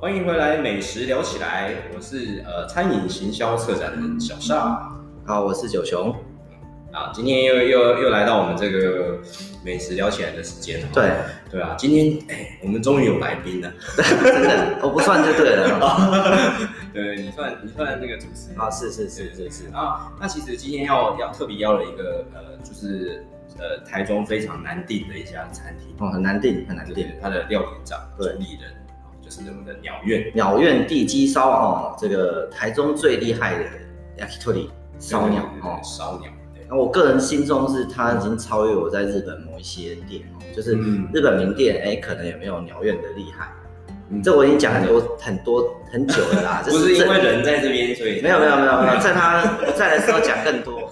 欢迎回来，美食聊起来。我是呃餐饮行销策展人小尚。好，我是九雄。啊，今天又又又来到我们这个美食聊起来的时间。对对啊，今天哎、欸，我们终于有来宾了。真的，我不算就对了。对，你算你算那个主持人啊，是是是是是啊。那其实今天要要特别邀了一个呃，就是呃台中非常难订的一家餐厅哦，很难订，很难订。他的料理长主理人。就是我们的鸟苑，鸟苑地鸡烧哦，这个台中最厉害的 yakitori 烧鸟哦，烧鸟。那我个人心中是，它已经超越我在日本某一些店哦，就是日本名店，哎，可能也没有鸟苑的厉害。嗯，这我已经讲很多很多很久了啦，不是因为人在这边，所以没有没有没有没有，在他不在的时候讲更多。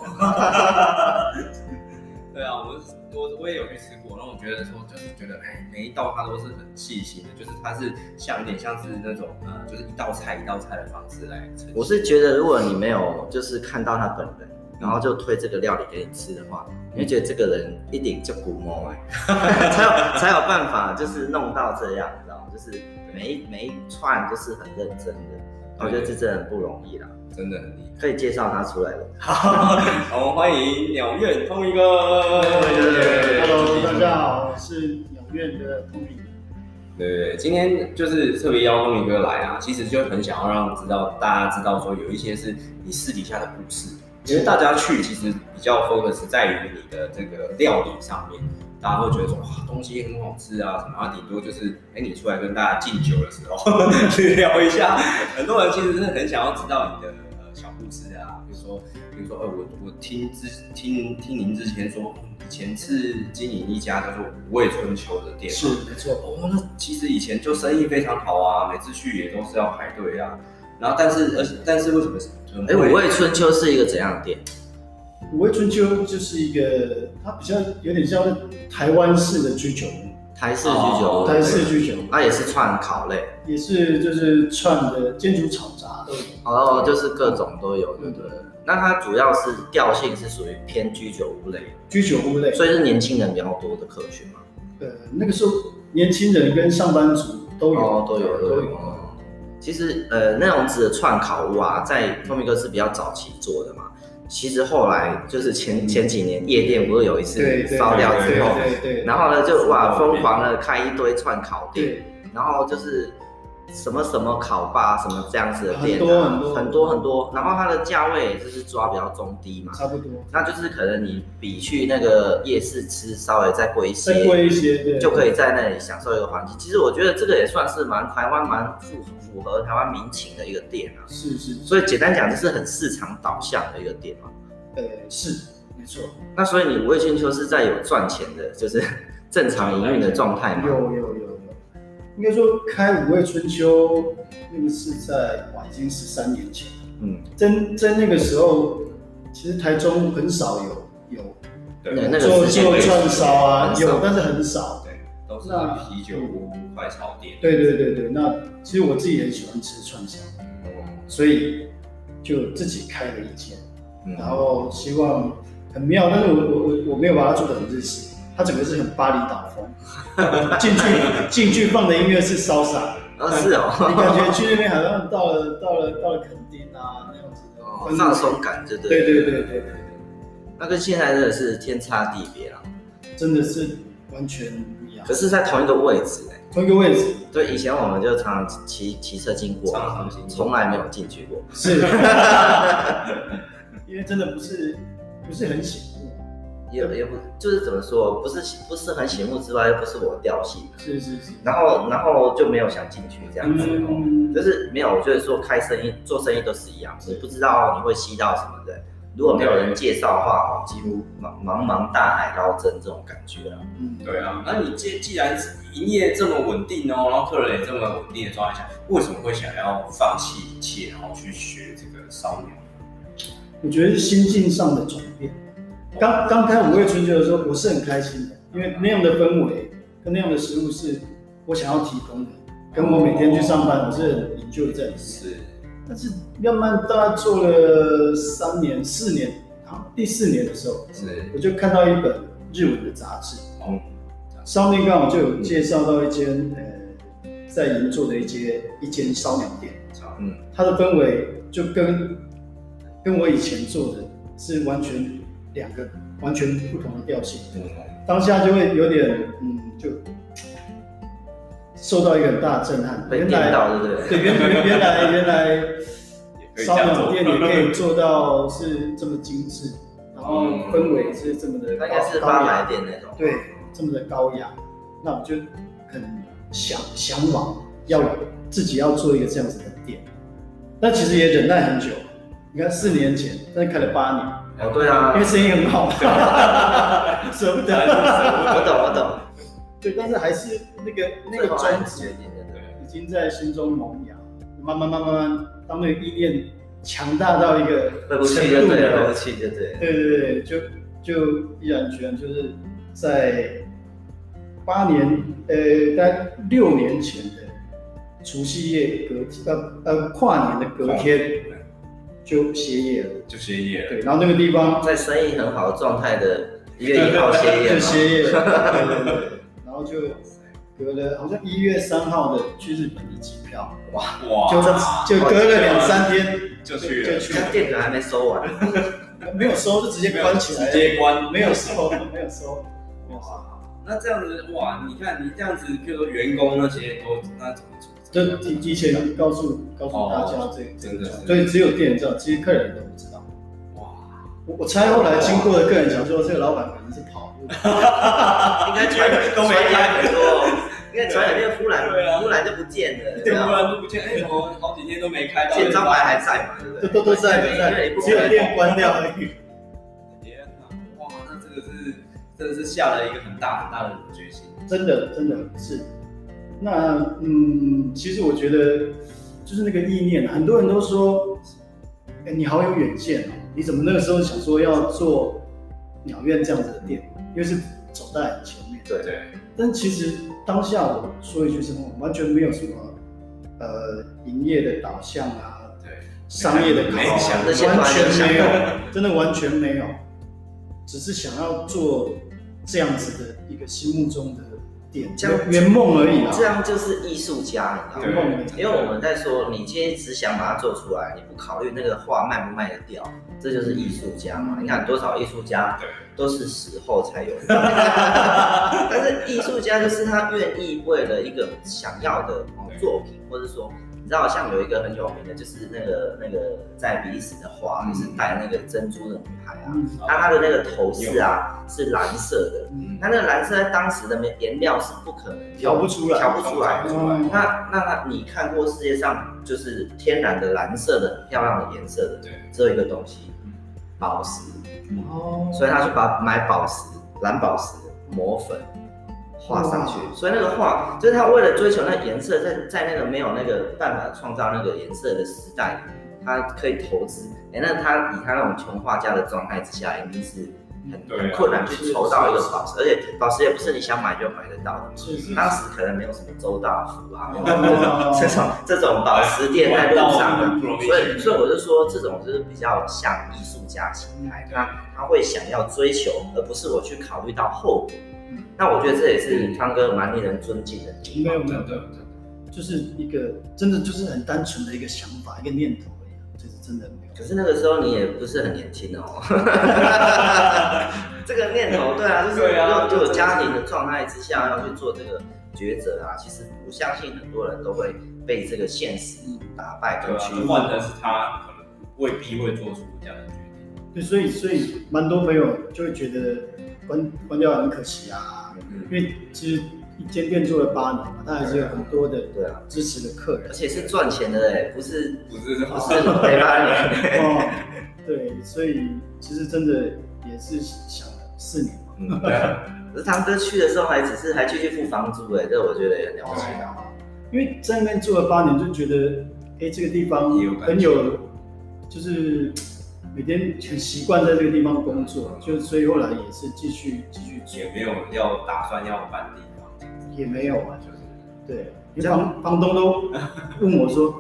对啊，我我我也有去吃过，然后我觉得说就是觉得哎，每一道它都是很细心的，就是它是像有点像是那种呃，就是一道菜一道菜的方式来。我是觉得如果你没有就是看到他本人，然后就推这个料理给你吃的话，你会觉得这个人一点就古摸哎，才有才有办法就是弄到这样，你知道吗？就是每一每一串都是很认真的，我觉得这真的很不容易啦。真的很厉害，可以介绍他出来了。好，我们欢迎鸟苑 Tommy 哥。Hello，大家好，我是鸟院的 Tommy。对对对，今天就是特别邀 Tommy 哥来啊，其实就很想要让知道大家知道说有一些是你私底下的故事，因为大家去其实比较 focus 在于你的这个料理上面，大家会觉得说哇东西很好吃啊什么啊，顶多就是哎你出来跟大家敬酒的时候 去聊一下，很多人其实是很想要知道你的。小故事啊，比如说，比如说，呃，我我听之听听您之前说，以前是经营一家叫做五味春秋的店，是没错。哦，那其实以前就生意非常好啊，每次去也都是要排队啊。然后，但是，而且，但是为什么是？哎、欸，五味春秋是一个怎样的店？五味春秋就是一个，它比较有点像台湾式的居酒屋。台式居酒屋，台式居酒屋，它也是串烤类，也是就是串的煎煮炒炸都有。哦，就是各种都有，对不对？那它主要是调性是属于偏居酒屋类，居酒屋类，所以是年轻人比较多的客群嘛。呃，那个时候年轻人跟上班族都有，哦，都有都有。其实呃，那种子的串烤屋啊，在 Tommy 哥是比较早期做的嘛。其实后来就是前前几年夜店不是有一次烧掉之后，然后呢就哇疯狂的开一堆串烤店，然后就是什么什么烤吧什么这样子的店，很多很多很多很多，然后它的价位就是抓比较中低嘛，差不多，那就是可能你比去那个夜市吃稍微再贵一些，再贵一些，就可以在那里享受一个环境。其实我觉得这个也算是蛮台湾蛮符符合台湾民情的一个店啊，是是，所以简单讲就是很市场导向的一个店嘛。呃，是没错。那所以你五味千秋是在有赚钱的，就是正常营运的状态吗？有有有有。应该说开五味春秋，那个是在哇，已经十三年前。嗯，在在那个时候，其实台中很少有有对做做串烧啊，有但是很少。对，都是啤酒屋、快炒店。对对对对，那其实我自己很喜欢吃串烧，所以就自己开了一间。然后希望很妙，但是我我我我没有把它做的很日式，它整个是很巴厘岛风。进去进去放的音乐是 salsa，啊是哦，你感觉去那边好像到了到了到了垦丁啊那样子的，哦，放松感对对对对对对对，那跟现在真的是天差地别啊，真的是完全不一样。可是，在同一个位置哎，同一个位置，对，以前我们就常常骑骑车经过，从来没有进去过，是。因为真的不是不是很醒。目，也也不就是怎么说，不是不是很醒目之外，又不是我调性，是是是，然后然后就没有想进去这样子，嗯、就是没有，我觉得说开生意做生意都是一样，你不知道你会吸到什么人，如果没有人介绍的话，几乎茫茫茫大海捞针这种感觉啊。嗯，对啊，那你既既然营业这么稳定哦，然后客人也这么稳定的状态下，为什么会想要放弃一切，然后去学这个烧鸟？我觉得是心境上的转变。刚刚开五味春秋的时候，我是很开心的，因为那样的氛围跟那样的食物是我想要提供的，跟我每天去上班，我是很 enjoy 在里。是，但是慢慢大概做了三年、四年，然后，第四年的时候，是，我就看到一本日文的杂志，哦，上面刚好就有介绍到一间呃在银座的一间一间烧鸟店，嗯，它的氛围就跟跟我以前做的是完全两个完全不同的调性，嗯，当下就会有点嗯，就受到一个很大的震撼，被电到，对不对？对，原原原来原来烧鸟店也可以做到是这么精致，然后氛围是这么的高，应该是八百店那种，对，这么的高雅，那我就很想向往要自己要做一个这样子的店，那其实也忍耐很久，你看四年前，但是开了八年，哦，对啊，因为生意很好，舍不得，我懂我懂，对，但是还是那个那个宗旨已经在心中萌芽，慢慢慢慢慢，当那个意念强大到一个回不去就对了，回不去就对，对对对，就就毅然决然就是在八年，呃，大概六年前的除夕夜隔呃呃跨年的隔天就歇业了，就歇业了。对，然后那个地方在生意很好的状态的一月一号歇业，就歇业了，对对对，然后就。隔了好像一月三号的去日本的机票，哇哇，就就隔了两三天就去了，就去了，店可能还没收完，没有收就直接关起来，直接关，没有收，没有收。哇，那这样子哇，你看你这样子，比如说员工那些都那怎么做？就提提前告诉告诉大家这真的，所以只有店员知道，其实客人都不知道。哇，我我猜后来经过的客人讲说，这个老板可能是跑路，应该全都没开很多。因为转眼间忽然忽然就不见了，对，忽然就不见，哎，怎么好几天都没开到？店招牌还在嘛？对不对？都都在，都在，只有店关掉而已。天哪，哇，那这个是真的是下了一个很大很大的决心，真的真的是。那嗯，其实我觉得就是那个意念，很多人都说，哎，你好有远见哦，你怎么那个时候想说要做鸟院这样子的店？因为是走在很前面。对对。但其实当下我说一句什么，完全没有什么呃营业的导向啊，对，商业的考量，完全没有，真的完全没有，只是想要做这样子的一个心目中的店，这样圆梦而已啊。这样就是艺术家，你知道吗？因为我们在说，你今天只想把它做出来，你不考虑那个画卖不卖得掉，这就是艺术家嘛。你看多少艺术家。都是死后才有的，但是艺术家就是他愿意为了一个想要的作品，或者说，你知道像有一个很有名的，就是那个那个在比利时的画，就是戴那个珍珠的女孩啊，那她的那个头饰啊是蓝色的，那那个蓝色在当时的颜料是不可能调不出来，调不出来。那那那你看过世界上就是天然的蓝色的很漂亮的颜色的，只有一个东西，宝石。哦，所以他去把买宝石、蓝宝石磨粉画上去，所以那个画就是他为了追求那颜色，在在那个没有那个办法创造那个颜色的时代，他可以投资。哎，那他以他那种穷画家的状态之下，一定是很很困难去筹到一个宝石，而且宝石也不是你想买就买得到的。当时可能没有什么周大福啊，这种这种宝石店在路上的，所以所以我就说这种就是比较像艺术。家心态，他他会想要追求，而不是我去考虑到后果。那我觉得这也是汤哥蛮令人尊敬的。没有没有没有，就是一个真的就是很单纯的一个想法，一个念头而已，就是真的没有。可是那个时候你也不是很年轻哦。这个念头，对啊，就是就有家庭的状态之下要去做这个抉择啊。其实我相信很多人都会被这个现实打败跟驱换的是他可能未必会做出这样的决定。对，所以所以蛮多朋友就会觉得关关掉很可惜啊，嗯、因为其实一间店做了八年嘛，他还是有很多的对啊。支持的客人，而且是赚钱的哎，不是不是不是陪八年。哦，对，所以其实真的也是想了四年嘛，嗯，对啊，可是堂哥去的时候还只是还继续付房租哎，这我觉得也很了不起的，因为在那边住了八年就觉得哎这个地方很有就是。每天很习惯在这个地方工作，就所以后来也是继续继续，也没有要打算要搬地方，也没有啊，就是对，房房东都问我说：“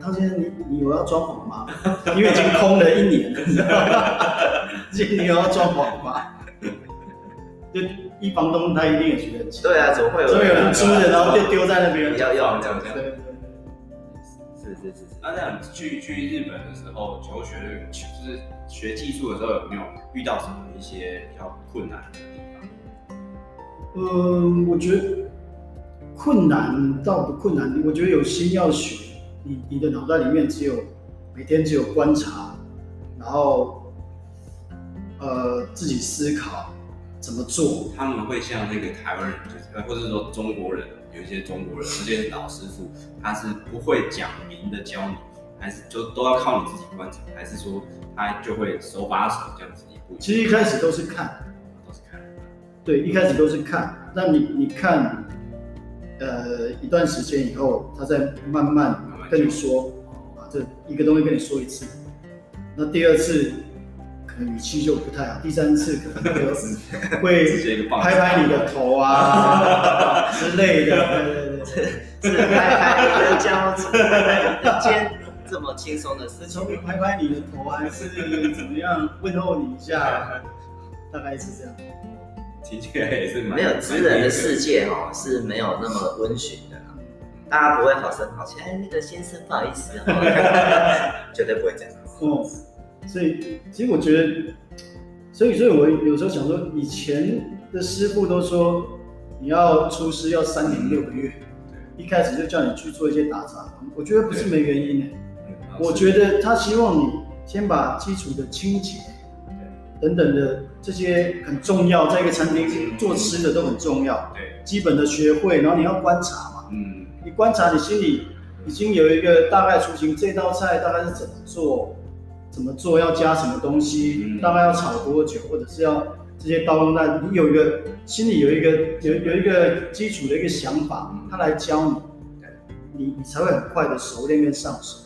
汤先生，你你有要装潢吗？因为已经空了一年了，你知道吗？你有要装潢吗？”就一房东他一定也觉得很奇怪。对啊，怎么会有？总有人租的，然后就丢在那边。要要这样这样。是是是是。那这样去去日本的时候求学，就是学技术的时候，有没有遇到什么一些比较困难的地方？嗯，我觉得困难倒不困难，我觉得有心要学。你你的脑袋里面只有每天只有观察，然后呃自己思考怎么做。他们会像那个台湾人，就是或者说中国人，有一些中国人，这些老师傅，他是不会讲明的教你，还是就都要靠你自己观察，还是说他就会手把手这样子一步？其实一开始都是看，都是看。对，一开始都是看。那你你看，呃，一段时间以后，他再慢慢。跟你说，啊，这一个东西跟你说一次，那第二次语气就不太好，第三次可能会 拍拍你的头啊 之类的，对对对，是拍拍你的脚趾，今天这么轻松的事情，拍拍你的头还是怎么样问候你一下，大概是这样。听起来也是没有知人的世界哦，是没有那么温驯的。大家不会好声好气，哎，那个先生不好意思，绝对不会这样。哦，所以其实我觉得，所以所以我有时候想说，以前的师傅都说，你要出师要三年六个月，一开始就叫你去做一些打杂，我觉得不是没原因的。我觉得他希望你先把基础的清洁等等的这些很重要，在一个餐厅做吃的都很重要，对，基本的学会，然后你要观察嘛，嗯。你观察，你心里已经有一个大概雏形，这道菜大概是怎么做，怎么做要加什么东西，嗯、大概要炒多久，或者是要这些刀工，那你有一个心里有一个有有一个基础的一个想法，他来教你，你你才会很快的熟练跟上手。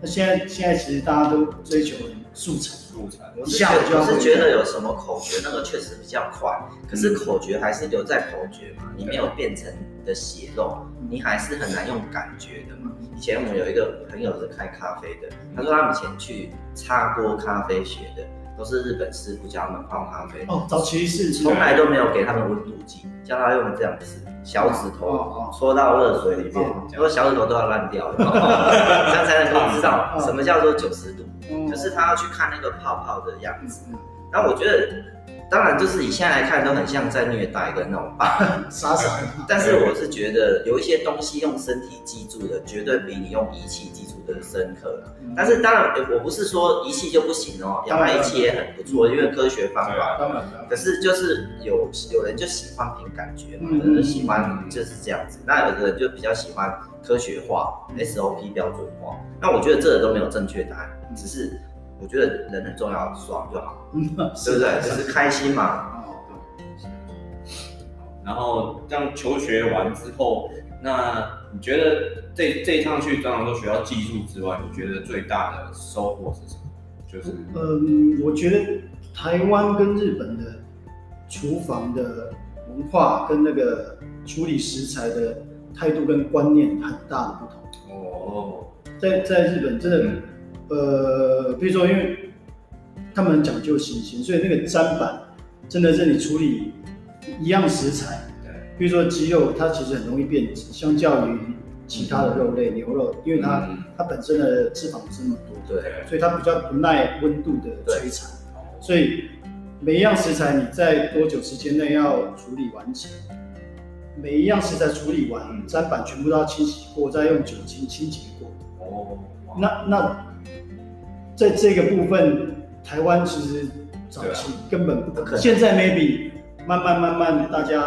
那现在现在其实大家都追求速成。我是觉得，我是觉得有什么口诀，那个确实比较快。可是口诀还是留在口诀嘛，你没有变成你的血肉，你还是很难用感觉的嘛。以前我们有一个朋友是开咖啡的，他说他以前去擦锅咖啡学的，都是日本师傅教他们泡咖啡。哦，早期是从来都没有给他们温度计，教他用这样子，小指头戳到热水里面，他说小指头都要烂掉了，这样才能够知道什么叫做九十度。就是他要去看那个泡泡的样子，然后我觉得，当然就是以现在来看都很像在虐待的那种吧，傻傻的。但是我是觉得有一些东西用身体记住的，绝对比你用仪器记住的深刻。但是当然，我不是说仪器就不行哦，仰拍仪器也很不错，因为科学方法。当然。可是就是有有人就喜欢凭感觉嘛，有人喜欢就是这样子。那有的人就比较喜欢科学化，SOP 标准化。那我觉得这个都没有正确答案。只是我觉得人很重要，爽就好，对不对？就是开心嘛。然后这样求学完之后，那你觉得这这一趟去张长洲学到技术之外，你觉得最大的收获是什么？就是嗯，我觉得台湾跟日本的厨房的文化跟那个处理食材的态度跟观念很大的不同。哦，在在日本真的。嗯呃，比如说，因为他们讲究新鲜，所以那个砧板真的是你处理一样食材，对，比如说鸡肉，它其实很容易变质，相较于其他的肉类，嗯、牛肉，因为它、嗯、它本身的脂肪不是那么多，对，所以它比较不耐温度的摧残，所以每一样食材你在多久时间内要处理完成？每一样食材处理完，砧板全部都要清洗过，再用酒精清洁过。哦，那那。在这个部分，台湾其实早期根本不可能。现在 maybe 慢慢慢慢，大家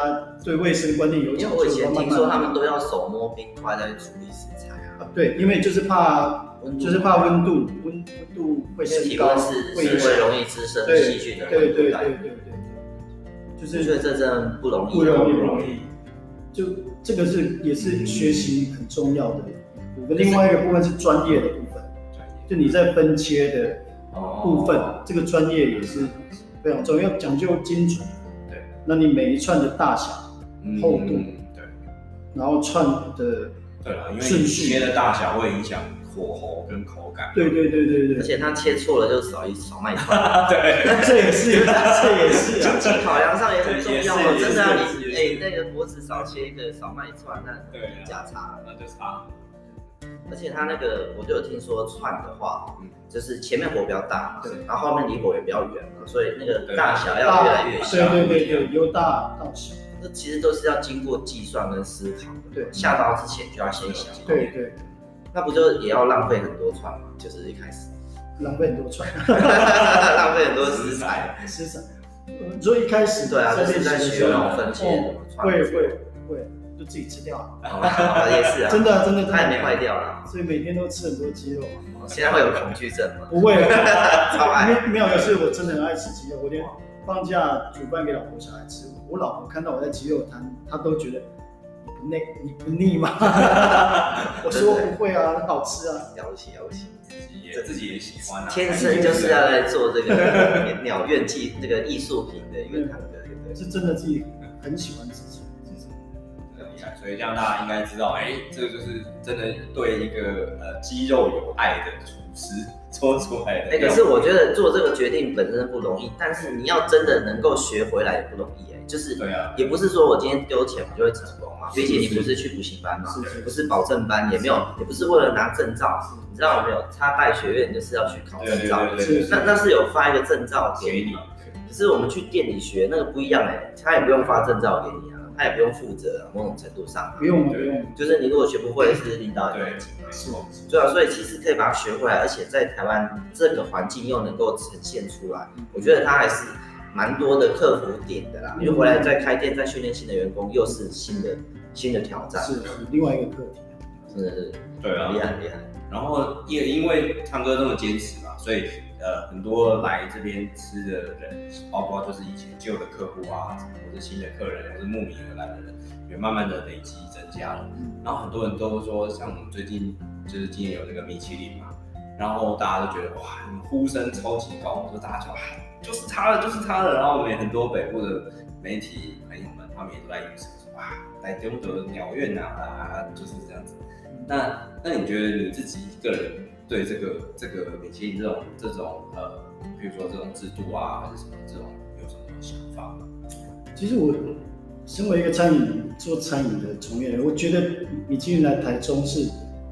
对卫生观念有讲究。我以前听说他们都要手摸冰块在处理食材啊。对，因为就是怕，就是怕温度，温温度会升高，会会容易滋生细菌的。对对对对对，就是这真的不容易，不容易不容易。就这个是也是学习很重要的部分。另外一个部分是专业的部分。就你在分切的部分，哦、这个专业也是非常重，要讲究精准。对，那你每一串的大小、嗯、厚度，对，然后串的对了，因为切的大小会影响火候跟口感。对对对对对。而且它切错了就少一少卖一串。对，这也是，这也是。经济考量上也很重要哦，真的啊，你哎那个脖子少切一个，少卖一串，那对价差，那就差。而且它那个，我就有听说串的话，嗯，就是前面火比较大，对，然后后面离火也比较远嘛，所以那个大小要越来越小。对对对，由大到小。这其实都是要经过计算跟思考的。对，下刀之前就要先想。对对。那不就也要浪费很多串吗？就是一开始。浪费很多串。浪费很多食材。食材。所以一开始对啊，就是在学那种分切。会会会。就自己吃掉了，也是啊，真的真的，它也没坏掉了，所以每天都吃很多鸡肉。现在会有恐惧症吗？不会，超爱。没有有是，我真的很爱吃鸡肉，我连放假煮饭给老婆小孩吃，我老婆看到我在鸡肉摊，她都觉得你不腻，你不腻吗？我说不会啊，很好吃啊，了不起了不起，自己也自己也喜欢啊，天生就是要来做这个鸟院祭这个艺术品的一个堂哥，对不对？是真的自己很喜欢吃。所以这样大家应该知道，哎、欸，这个就是真的对一个呃肌肉有爱的厨师 做出来的。哎、欸，可是我觉得做这个决定本身不容易，但是你要真的能够学回来也不容易哎。就是，对啊，也不是说我今天丢钱我就会成功嘛。毕竟你不是去补习班嘛，是不是保证班，也没有，也不是为了拿证照。你知道有没有？他带学院就是要去考证照，那那是有发一个证照给你。可是我们去店里学那个不一样哎，他也不用发证照给你啊。他也不用负责，某种程度上不用不用，就是你如果学不会，是领导有问题嘛，是对啊，所以其实可以把它学回来，而且在台湾这个环境又能够呈现出来，我觉得他还是蛮多的克服点的啦。因为回来再开店，再训练新的员工，又是新的新的挑战，是另外一个课题，真的是对啊，厉害厉害。然后也因为汤哥这么坚持嘛，所以。呃，很多来这边吃的人，包括就是以前旧的客户啊，或者新的客人，或是慕名而来的人，也慢慢的累积增加了。然后很多人都说，像我们最近就是今年有那个米其林嘛，然后大家都觉得哇，你呼声超级高，说大家就啊，就是他了，就是他了。然后我们也很多北部的媒体朋友们，他们也都在预测说哇，来丢得鸟院呐啊，就是这样子。那那你觉得你自己个人？对这个这个米其林这种这种呃，比如说这种制度啊，还是什么这种，有什么想法吗？其实我身为一个餐饮做餐饮的从业人，我觉得米其林来台中是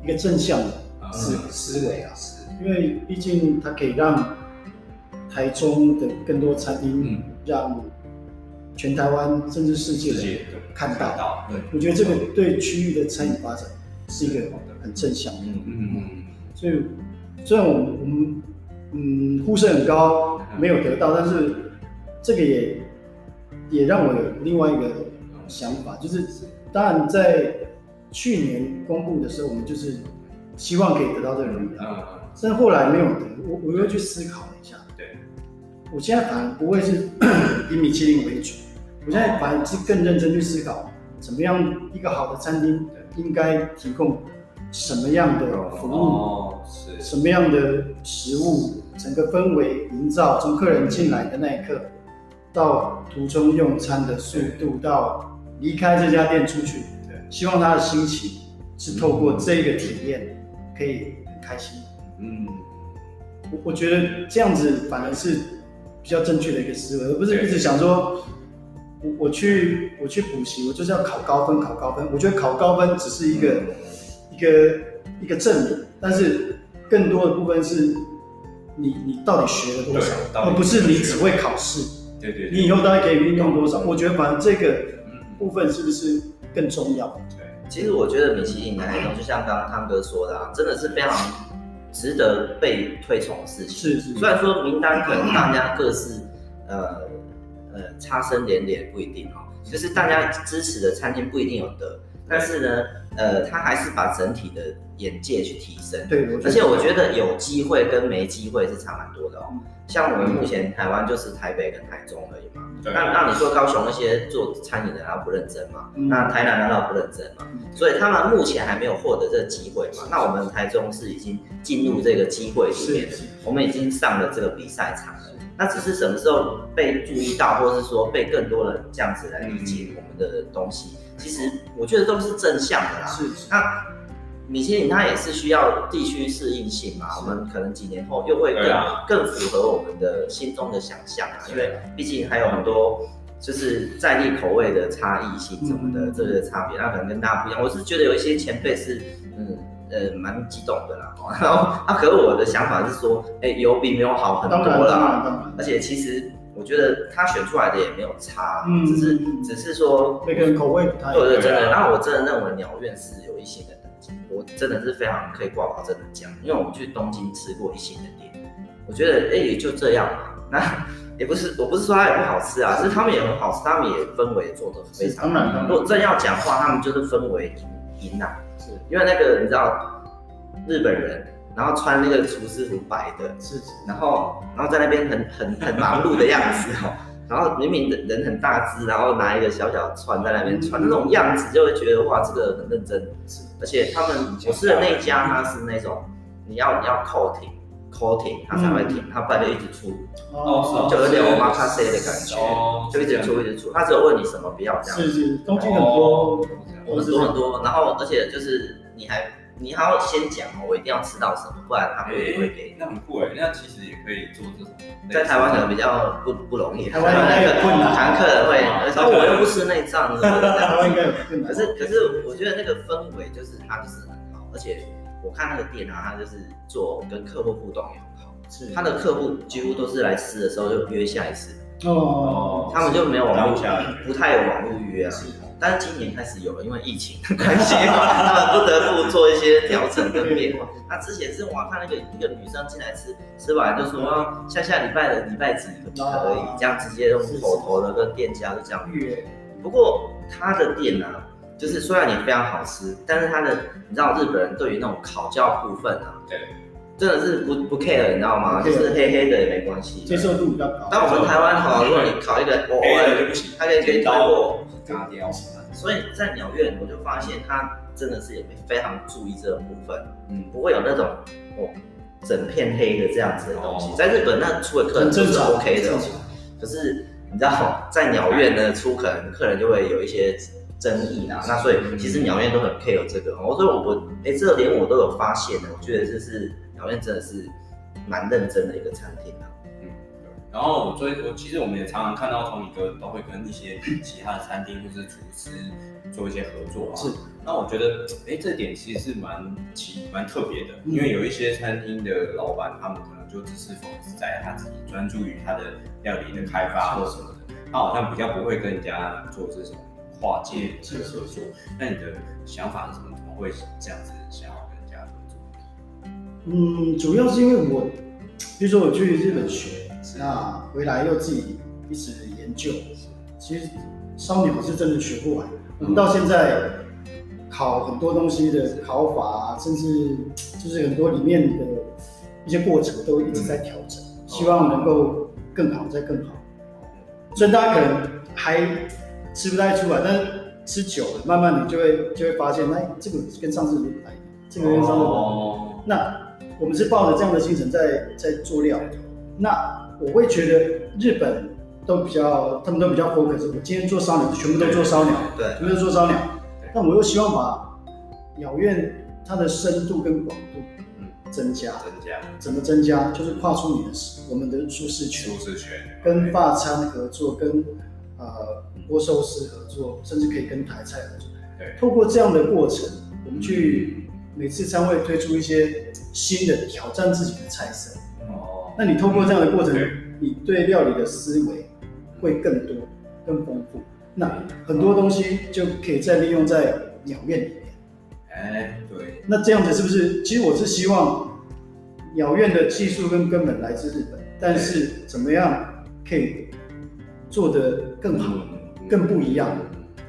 一个正向的思思维啊，是，因为毕竟它可以让台中的更多餐厅，让全台湾甚至世界的看到。对，我觉得这个对区域的餐饮发展是一个很正向的。嗯嗯嗯。所以，虽然我们我们嗯呼声很高，没有得到，但是这个也也让我有另外一个想法，就是当然在去年公布的时候，我们就是希望可以得到这个荣耀，但是后来没有得，我我又去思考了一下，对，我现在反而不会是 以米其林为主，我现在反而是更认真去思考，怎么样一个好的餐厅应该提供。什么样的服务，哦、什么样的食物，整个氛围营造，从客人进来的那一刻，到途中用餐的速度，到离开这家店出去，对希望他的心情是透过这个体验可以很开心。嗯，我我觉得这样子反而是比较正确的一个思维，而不是一直想说，我我去我去补习，我就是要考高分，考高分。我觉得考高分只是一个。一个一个证明，但是更多的部分是你你到底学了多少，而不是你只会考试。对对，你以后到底可以运用多少？我觉得反正这个部分是不是更重要？对，其实我觉得米其林来说，就像刚刚汤哥说的啊，真的是非常值得被推崇的事情。是是，虽然说名单可能大家各自呃呃差生连连不一定哦，就是大家支持的餐厅不一定有得。但是呢，呃，他还是把整体的眼界去提升。对，而且我觉得有机会跟没机会是差蛮多的哦。像我们目前台湾就是台北跟台中而已嘛。对。那那你说高雄那些做餐饮的难道不认真吗？那台南难道不认真吗？所以他们目前还没有获得这个机会嘛。那我们台中是已经进入这个机会里面，我们已经上了这个比赛场了。那只是什么时候被注意到，或是说被更多人这样子来理解我们的东西？其实我觉得都是正向的啦。是，那米其林它也是需要地区适应性嘛，我们可能几年后又会更、啊、更符合我们的心中的想象啊，因为毕竟还有很多就是在地口味的差异性什么的，这个差别，那可能跟大家不一样。我是觉得有一些前辈是嗯呃蛮激动的啦，然后啊，可是我的想法是说，哎、欸，有比没有好很多啦，而且其实。我觉得他选出来的也没有差，嗯、只是只是说每个人口味不太一样。对对，真的。然后我真的认为鸟院是有一星的等级，我真的是非常可以挂保证的讲，因为我们去东京吃过一星的店，我觉得哎也就这样嘛。那也不是，我不是说它也不好吃啊，是他们也很好吃，他们也氛围做的非常好。当然，如果真要讲话，他们就是氛围赢啊，是因为那个你知道日本人。然后穿那个厨师服白的，是，然后然后在那边很很很忙碌的样子哦，然后明明人很大只，然后拿一个小小串在那边穿那种样子，就会觉得哇，这个很认真。是，而且他们我吃的那一家，他是那种你要你要扣停扣停，他才会停，他不然就一直出，哦，就有点我妈卡西的感觉，就一直出一直出，他只有问你什么不要这样。是是，东西很多很多很多，然后而且就是你还。你还要先讲哦，我一定要吃到什么，不然他们不会给你。那很酷哎，那其实也可以做这种。在台湾可能比较不不容易，台湾那个困难，常客人会，然后我又不吃内脏，台湾应该可是可是我觉得那个氛围就是它就是很好，而且我看那个店啊，它就是做跟客户互动也很好，是。他的客户几乎都是来吃的时候就约下一次。哦，他们就没有网络，不太有网络约啊。但是今年开始有了，因为疫情的关系，他们不得不做一些调整跟变化。那之前是我看那个一个女生进来吃，吃完就说下下礼拜的礼拜几可以，这样直接用口头的跟店家就这样预约。不过他的店呢，就是虽然也非常好吃，但是他的你知道日本人对于那种烤焦部分啊，对，真的是不不 care，你知道吗？就是黑黑的也没关系，接受度比较高。但我们台湾哈，如果你烤一个黑的就不行，他可以给你刀过。嘎掉，所以在鸟院我就发现他真的是也非常注意这个部分，嗯，不会有那种哦整片黑的这样子的东西。在日本那出的客人都是 OK 的，可是你知道在鸟院呢出可能客人就会有一些争议啦。那所以其实鸟院都很 care 这个，哦，所以我我哎这个连我都有发现的，我觉得这是鸟院真的是蛮认真的一个餐厅啊。然后我最我其实我们也常常看到 Tony 哥都会跟一些其他的餐厅或是厨师做一些合作啊。是。那我觉得，哎，这点其实是蛮奇蛮特别的，因为有一些餐厅的老板，他们可能就只是 focus 在他自己专注于他的料理的开发或什么的，他好像比较不会跟人家做这种跨界的合作。那你的想法是什么？怎么会这样子想要跟人家合作？嗯，主要是因为我，比如说我去日本学。那回来又自己一直研究，其实烧鸟是真的学不完。我们到现在考很多东西的考法，甚至 就是很多里面的一些过程都一直在调整，希望能够更好再更好。所以大家可能还吃不太出来，但是吃久了，慢慢你就会就会发现，哎，这个跟上次不太一样，这个跟上次不太一样。那我们是抱着这样的精神在在做料，那。我会觉得日本都比较，他们都比较 focus。我今天做烧鸟，全部都做烧鸟，对，全部都做烧鸟。但我又希望把鸟苑它的深度跟广度增加，增加，怎么增加？就是跨出你的我们的舒适圈，舒适圈，跟发餐合作，跟呃锅寿司合作，甚至可以跟台菜合作。对，透过这样的过程，我们去每次餐会推出一些新的挑战自己的菜色。那你通过这样的过程，你对料理的思维会更多、更丰富。那很多东西就可以再利用在鸟院里面。哎，对。那这样子是不是？其实我是希望鸟院的技术跟根本来自日本，但是怎么样可以做得更好、更不一样？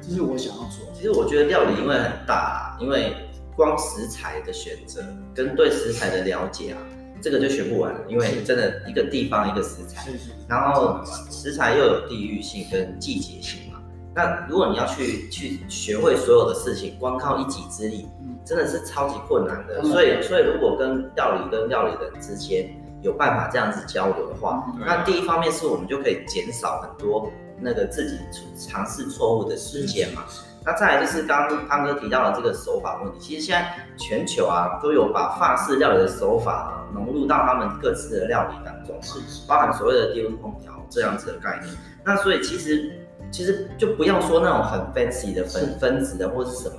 这是我想要做。其实我觉得料理因为很大，因为光食材的选择跟对食材的了解啊。这个就学不完了，因为真的一个地方一个食材，然后食材又有地域性跟季节性嘛。那如果你要去去学会所有的事情，光靠一己之力，真的是超级困难的。所以，所以如果跟料理跟料理人之间有办法这样子交流的话，那第一方面是我们就可以减少很多那个自己尝试错误的时间嘛。那再来就是刚刚汤哥提到的这个手法问题，其实现在全球啊都有把法式料理的手法融入到他们各自的料理当中，是包含所谓的低温烹调这样子的概念。那所以其实其实就不要说那种很 fancy 的分分子的或是什么。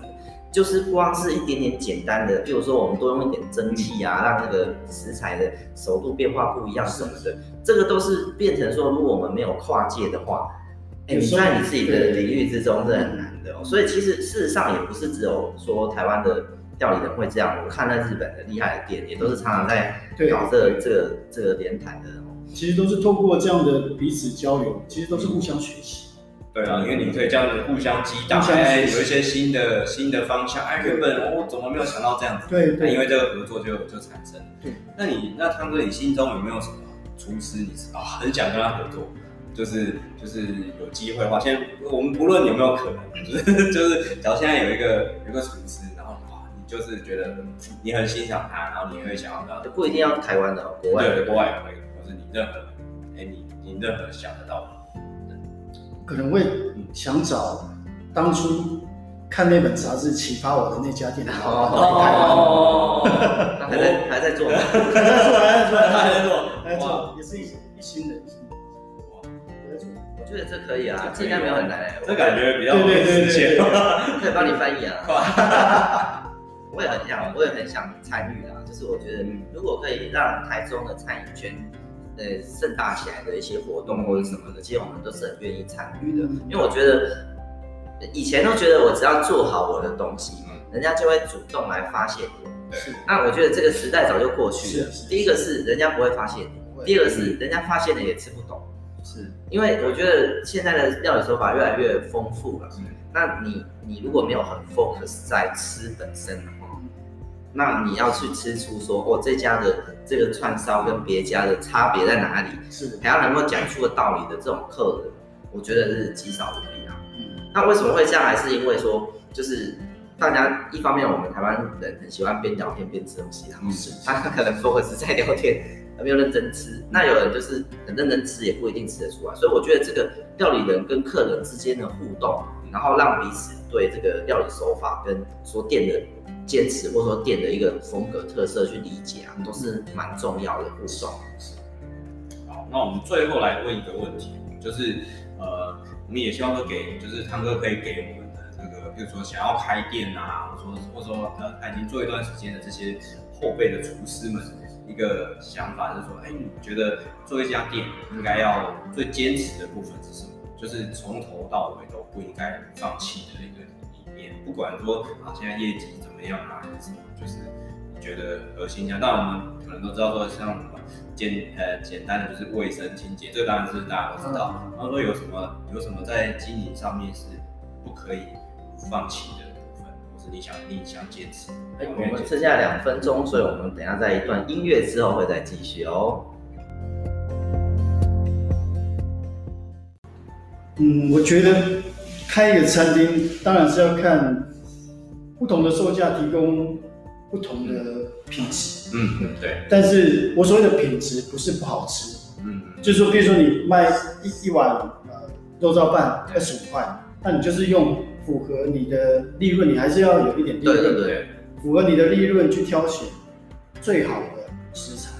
就是光是一点点简单的，比如说我们多用一点蒸汽啊，让那个食材的熟度变化不一样什么的，这个都是变成说，如果我们没有跨界的话，哎，你在你自己的领域之中是很难的哦。所以其实事实上也不是只有说台湾的料理人会这样，我看在日本的厉害的店也都是常常在搞这个这个这个联谈的哦。其实都是透过这样的彼此交流，其实都是互相学习。对啊，因为你可以这样子互相激荡，哎，有一些新的新的方向，哎，原本我怎么没有想到这样子？对，对，因为这个合作就就产生。对，那你那汤哥，你心中有没有什么厨师，你是啊很想跟他合作？就是就是有机会的话，现在我们不论有没有可能，就是 就是，假如现在有一个有一个厨师，然后哇，你就是觉得你很欣赏他，然后你会想要跟他，不一定要台湾的，国外对，国外也可以，或是你任何哎你你任何想得到的。可能会想找当初看那本杂志启发我的那家店哦，还在 还在做，还在做，还在做，还在做，也是一一新的，觉得这可以啊，这应该没有很难，这感觉比较对对对对，可以帮你翻译啊。我也很想，我也很想参与啊，就是我觉得如果可以让台中的餐饮圈。呃，盛大起来的一些活动或者什么的，其实我们都是很愿意参与的，因为我觉得以前都觉得我只要做好我的东西，人家就会主动来发现我。是，那我觉得这个时代早就过去了。第一个是人家不会发现你，第二个是人家发现了也吃。是，因为我觉得现在的料理手法越来越丰富了。那你你如果没有很 focus 在吃本身的话，那你要去吃出说，哦，这家的这个串烧跟别家的差别在哪里？是还要能够讲出个道理的这种客人，我觉得是极少无比啊。嗯，那为什么会这样？还是因为说，就是大家一方面我们台湾人很喜欢边聊天边吃东西，然后是他可能 focus 在聊天，而没有认真吃。那有人就是很认真吃，也不一定吃得出来。所以我觉得这个料理人跟客人之间的互动，然后让彼此对这个料理手法跟说店的。坚持或者说店的一个风格特色去理解啊，都是蛮重要的步骤。好，那我们最后来问一个问题，就是呃，我们也希望说给，就是汤哥可以给我们的这个，比如说想要开店啊，或者说或者说呃，他已经做一段时间的这些后辈的厨师们一个想法，就是说，哎，你觉得做一家店应该要最坚持的部分是什么？就是从头到尾都不应该放弃的一个理念，不管说啊，现在业绩。怎么样啊？还是什么？就是你觉得核心啊？当然我们可能都知道说，像什么简呃简单的就是卫生清洁，这当然是大家都知道。然后说有什么有什么在经营上面是不可以放弃的，是你想你想坚持？哎，我们剩下两分钟，所以我们等下在一段音乐之后会再继续哦。嗯，我觉得开一个餐厅，当然是要看。不同的售价提供不同的品质，嗯，对。但是我所谓的品质不是不好吃，嗯，就是说，比如说你卖一一碗呃肉燥饭二十五块，那你就是用符合你的利润，你还是要有一点利润，对对对，符合你的利润去挑选最好的食材，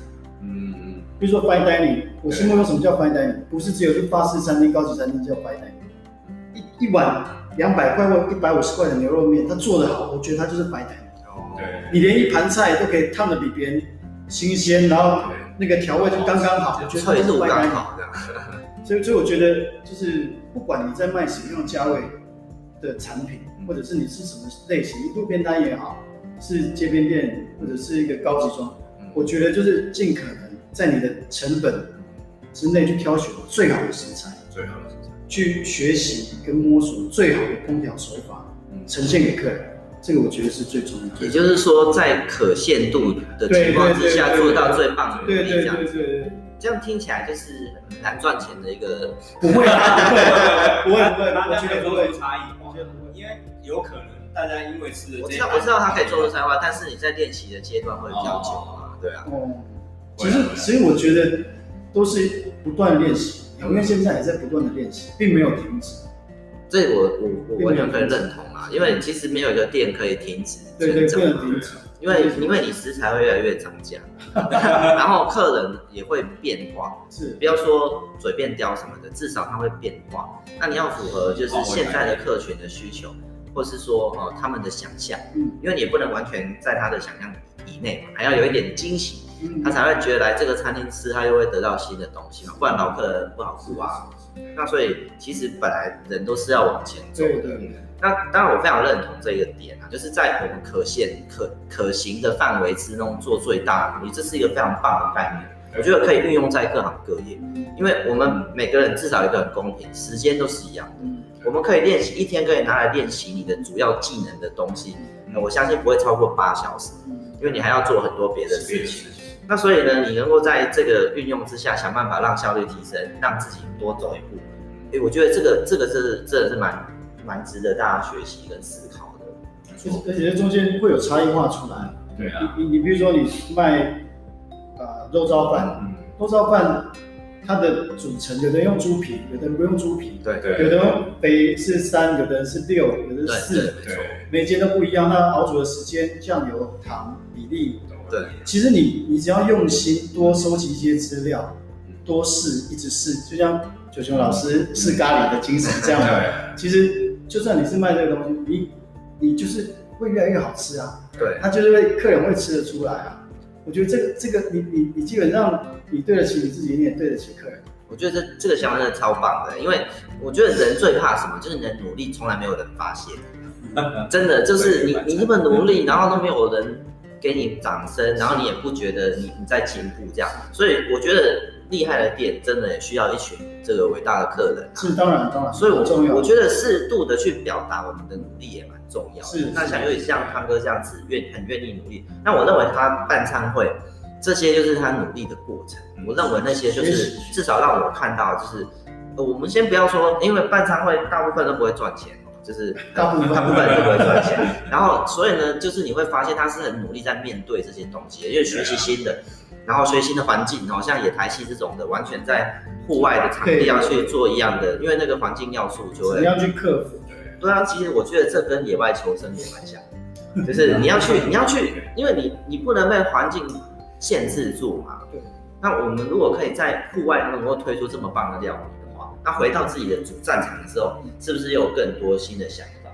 嗯嗯。比如说 fine dining，我心目中什么叫 fine dining？不是只有去法式餐厅、高级餐厅叫 fine dining，一一碗。两百块或一百五十块的牛肉面，他做得好，我觉得他就是白带。哦，对，你连一盘菜都可以烫的比别人新鲜，然后那个调味就刚刚好，我觉得他就是白带。所以，所以我觉得就是不管你在卖什么样的价位的产品，或者是你是什么类型，路边摊也好，是街边店或者是一个高级装，我觉得就是尽可能在你的成本之内去挑选最好的食材，最好的食材。去学习跟摸索最好的烹调手法，呈现给客人，这个我觉得是最重要的。也就是说，在可限度的情况之下，做到最棒的对对，这样子。这样听起来就是很难赚钱的一个。不会，不会，不会，不会。我觉得不会差异，我因为有可能大家因为吃的。我知道，我知道他可以做出菜花，但是你在练习的阶段会比较久嘛？对啊。哦。其实，所以我觉得都是不断练习。因为现在也在不断的练习，并没有停止。这我我我完全可以认同啊，因为其实没有一个店可以停止成长，因为因为你食材会越来越涨价，然后客人也会变化，是。不要说嘴变刁什么的，至少它会变化。那你要符合就是现在的客群的需求，或是说哦他们的想象，嗯，因为你也不能完全在他的想象以内嘛，还要有一点惊喜，他才会觉得来这个餐厅吃，他又会得到新的东西嘛，不然老客人不好顾啊。那所以其实本来人都是要往前走的。对对对。那当然我非常认同这一个点啊，就是在我们可现可可行的范围之中做最大的努力，这是一个非常棒的概念。我觉得可以运用在各行各业，因为我们每个人至少一个很公平，时间都是一样的。我们可以练习一天可以拿来练习你的主要技能的东西，我相信不会超过八小时，因为你还要做很多别的事情。那所以呢，你能够在这个运用之下，想办法让效率提升，让自己多走一步。哎，我觉得这个这个是真的是蛮蛮值得大家学习跟思考的。其实而且中间会有差异化出来。对啊。你你比如说你卖啊肉燥饭，肉燥饭它的组成，有的用猪皮，有的不用猪皮。对对。有的用肥是三，有的是六，有的是四。对。每间都不一样，那熬煮的时间、酱油、糖比例。对，其实你你只要用心多收集一些资料，多试，一直试，就像九雄老师试咖喱的精神这样的。其实就算你是卖这个东西，你你就是会越来越好吃啊。对，他就是会客人会吃得出来啊。我觉得这个这个你你你基本上你对得起你自己，你也对得起客人。我觉得这这个想法真的超棒的，因为我觉得人最怕什么，就是你的努力从来没有人发现。真的就是你你那么努力，然后都没有人。给你掌声，然后你也不觉得你你在进步这样，所以我觉得厉害的店真的也需要一群这个伟大的客人。是当然当然，所以我我觉得适度的去表达我们的努力也蛮重要的。是，那像有点像康哥这样子愿很愿意努力，那我认为他办餐会这些就是他努力的过程。我认为那些就是至少让我看到，就是我们先不要说，因为办餐会大部分都不会赚钱。就是大部分大部分都不会赚钱，然后所以呢，就是你会发现他是很努力在面对这些东西，因为学习新的，然后学习新的环境，好像野台戏这种的，完全在户外的场地要去做一样的，因为那个环境要素就会你要去克服。对啊，其实我觉得这跟野外求生也蛮像，就是你要去你要去，因为你你不能被环境限制住嘛。对。那我们如果可以在户外能够推出这么棒的料理。他回到自己的主战场的时候，是不是又有更多新的想法？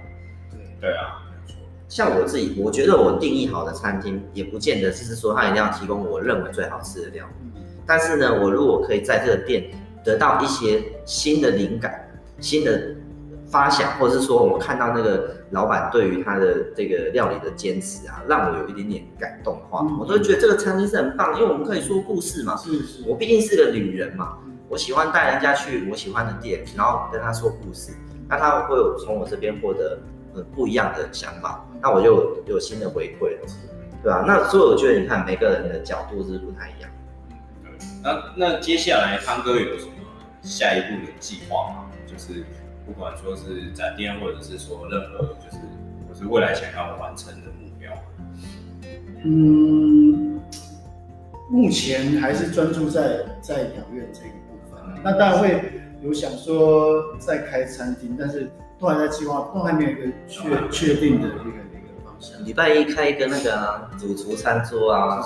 对对啊，没错。像我自己，我觉得我定义好的餐厅，也不见得就是说他一定要提供我认为最好吃的料理。但是呢，我如果可以在这个店得到一些新的灵感、新的发想，或者是说我看到那个老板对于他的这个料理的坚持啊，让我有一点点感动的话，我都觉得这个餐厅是很棒，因为我们可以说故事嘛。是是，我毕竟是个旅人嘛。我喜欢带人家去我喜欢的店，然后跟他说故事，那他会有从我这边获得呃不一样的想法，那我就有，有新的回馈了，对吧？那所以我觉得你看每个人的角度是不太一样。对，那那接下来汤哥有什么下一步的计划吗？就是不管说是展店，或者是说任何就是或是未来想要完成的目标。嗯，目前还是专注在在鸟院这个。那当然会有想说再开餐厅，但是都还在计划，都还没有一个确确定的一个一个方向。礼拜一开一个那个、啊、主厨餐桌。啊，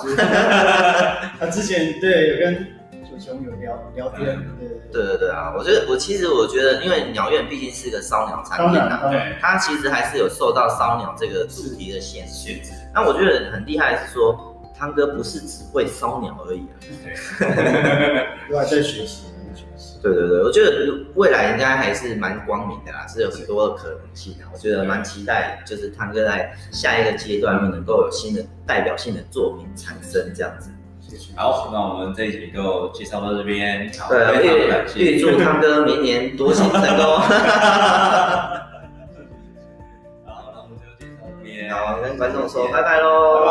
他之前对有跟九雄有聊聊天，对对对。对啊，我觉得我其实我觉得，因为鸟院毕竟是个烧鸟餐厅啊，对，它其实还是有受到烧鸟这个主题的限限制。那我觉得很厉害的是说，汤哥不是只会烧鸟而已啊，对，还在学习。对对对，我觉得未来应该还是蛮光明的啦，是有很多的可能性的。我觉得蛮期待，就是汤哥在下一个阶段能够有新的代表性的作品产生这样子。好，那我们这一集就介绍到这边。对，预预祝汤哥明年多行成功。好，那我们就介绍这边。好，跟观众说拜拜喽。